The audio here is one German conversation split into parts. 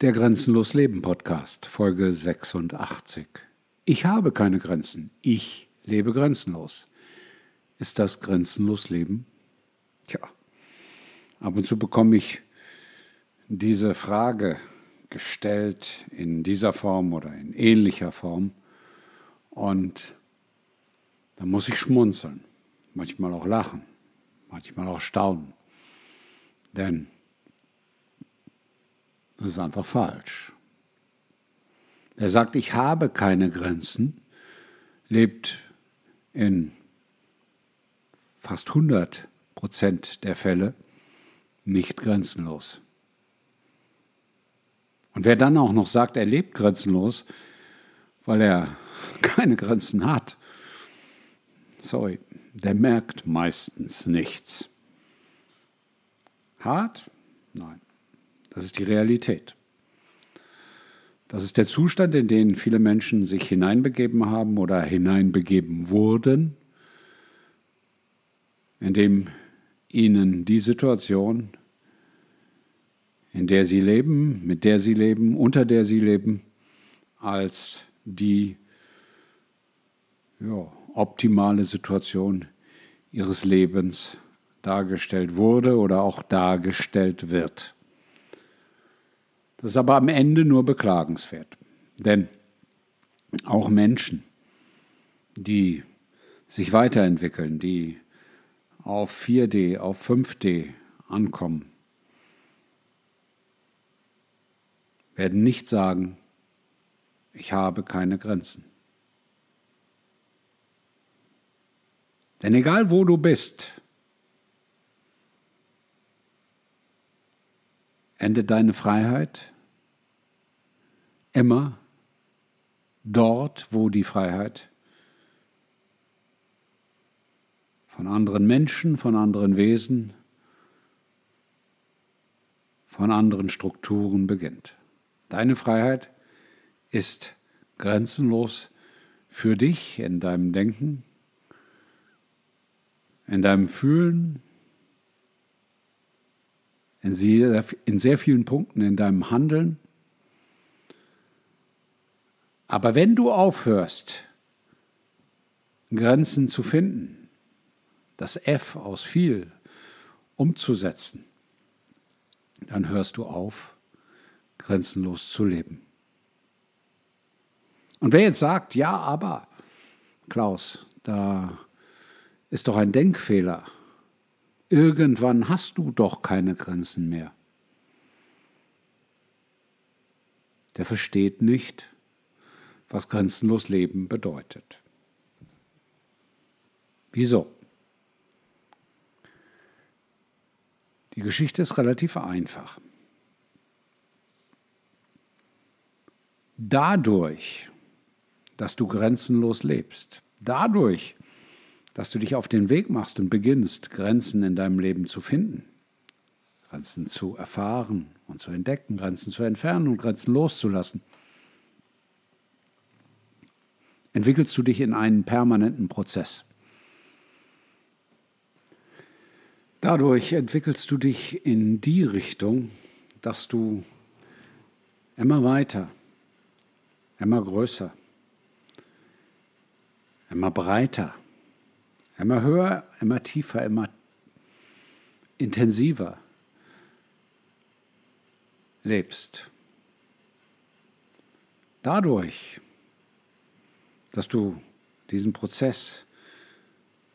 Der Grenzenlos Leben Podcast, Folge 86. Ich habe keine Grenzen. Ich lebe grenzenlos. Ist das grenzenlos Leben? Tja, ab und zu bekomme ich diese Frage gestellt in dieser Form oder in ähnlicher Form und da muss ich schmunzeln, manchmal auch lachen, manchmal auch staunen. Denn das ist einfach falsch. Wer sagt, ich habe keine Grenzen, lebt in fast 100 Prozent der Fälle nicht grenzenlos. Und wer dann auch noch sagt, er lebt grenzenlos, weil er keine Grenzen hat, sorry, der merkt meistens nichts. Hart? Nein. Das ist die Realität. Das ist der Zustand, in den viele Menschen sich hineinbegeben haben oder hineinbegeben wurden, in dem ihnen die Situation, in der sie leben, mit der sie leben, unter der sie leben, als die ja, optimale Situation ihres Lebens dargestellt wurde oder auch dargestellt wird. Das ist aber am Ende nur beklagenswert. Denn auch Menschen, die sich weiterentwickeln, die auf 4D, auf 5D ankommen, werden nicht sagen, ich habe keine Grenzen. Denn egal wo du bist, endet deine Freiheit immer dort, wo die Freiheit von anderen Menschen, von anderen Wesen, von anderen Strukturen beginnt. Deine Freiheit ist grenzenlos für dich in deinem Denken, in deinem Fühlen, in sehr, in sehr vielen Punkten in deinem Handeln. Aber wenn du aufhörst, Grenzen zu finden, das F aus viel umzusetzen, dann hörst du auf, grenzenlos zu leben. Und wer jetzt sagt, ja, aber, Klaus, da ist doch ein Denkfehler, Irgendwann hast du doch keine Grenzen mehr. Der versteht nicht, was grenzenlos Leben bedeutet. Wieso? Die Geschichte ist relativ einfach. Dadurch, dass du grenzenlos lebst, dadurch, dass du dich auf den Weg machst und beginnst, Grenzen in deinem Leben zu finden, Grenzen zu erfahren und zu entdecken, Grenzen zu entfernen und Grenzen loszulassen, entwickelst du dich in einen permanenten Prozess. Dadurch entwickelst du dich in die Richtung, dass du immer weiter, immer größer, immer breiter, Immer höher, immer tiefer, immer intensiver lebst. Dadurch, dass du diesen Prozess,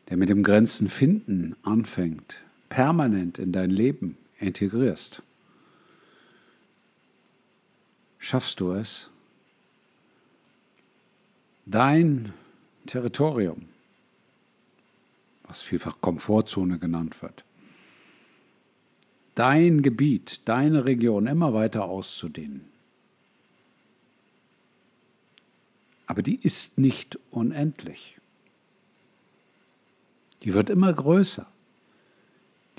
der mit dem Grenzen finden anfängt, permanent in dein Leben integrierst, schaffst du es, dein Territorium was vielfach Komfortzone genannt wird. Dein Gebiet, deine Region immer weiter auszudehnen. Aber die ist nicht unendlich. Die wird immer größer.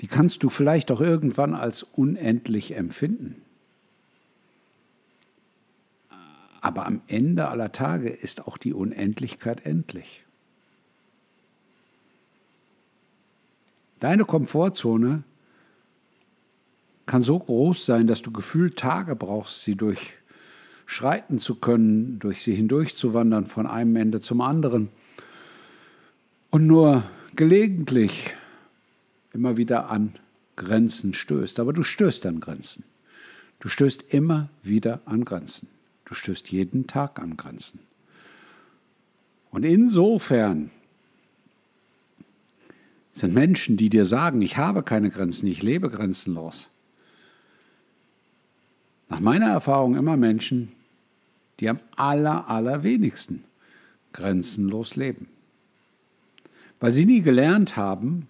Die kannst du vielleicht auch irgendwann als unendlich empfinden. Aber am Ende aller Tage ist auch die Unendlichkeit endlich. Deine Komfortzone kann so groß sein, dass du gefühlt Tage brauchst, sie durchschreiten zu können, durch sie hindurchzuwandern von einem Ende zum anderen. Und nur gelegentlich immer wieder an Grenzen stößt. Aber du stößt an Grenzen. Du stößt immer wieder an Grenzen. Du stößt jeden Tag an Grenzen. Und insofern sind Menschen, die dir sagen, ich habe keine Grenzen, ich lebe grenzenlos. Nach meiner Erfahrung immer Menschen, die am aller, allerwenigsten grenzenlos leben. Weil sie nie gelernt haben,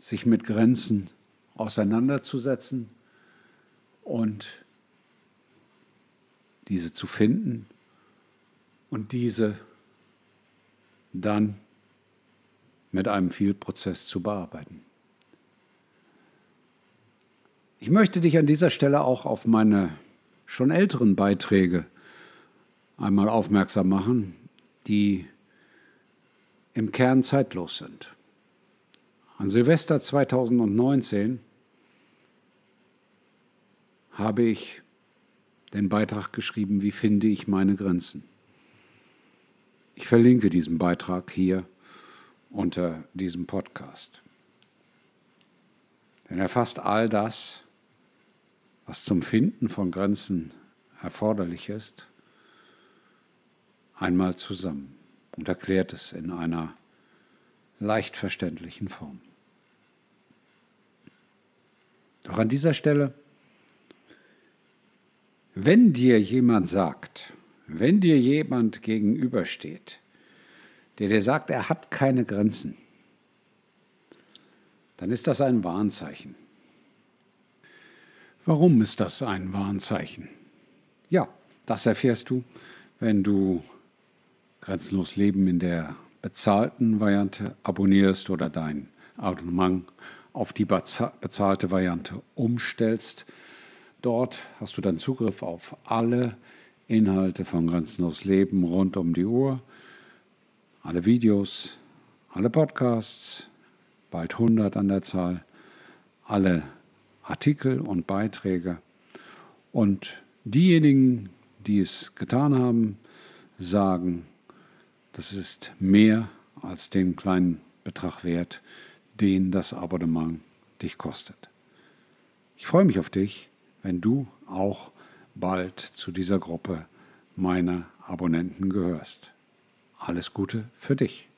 sich mit Grenzen auseinanderzusetzen und diese zu finden und diese dann mit einem Vielprozess zu bearbeiten. Ich möchte dich an dieser Stelle auch auf meine schon älteren Beiträge einmal aufmerksam machen, die im Kern zeitlos sind. An Silvester 2019 habe ich den Beitrag geschrieben, wie finde ich meine Grenzen. Ich verlinke diesen Beitrag hier unter diesem Podcast. Denn er fasst all das, was zum Finden von Grenzen erforderlich ist, einmal zusammen und erklärt es in einer leicht verständlichen Form. Doch an dieser Stelle, wenn dir jemand sagt, wenn dir jemand gegenübersteht, der dir sagt, er hat keine Grenzen, dann ist das ein Warnzeichen. Warum ist das ein Warnzeichen? Ja, das erfährst du, wenn du Grenzenlos Leben in der bezahlten Variante abonnierst oder dein Abonnement auf die bezahlte Variante umstellst. Dort hast du dann Zugriff auf alle Inhalte von Grenzenlos Leben rund um die Uhr, alle Videos, alle Podcasts, bald 100 an der Zahl, alle Artikel und Beiträge. Und diejenigen, die es getan haben, sagen, das ist mehr als den kleinen Betrag wert, den das Abonnement dich kostet. Ich freue mich auf dich, wenn du auch bald zu dieser Gruppe meiner Abonnenten gehörst. Alles Gute für dich.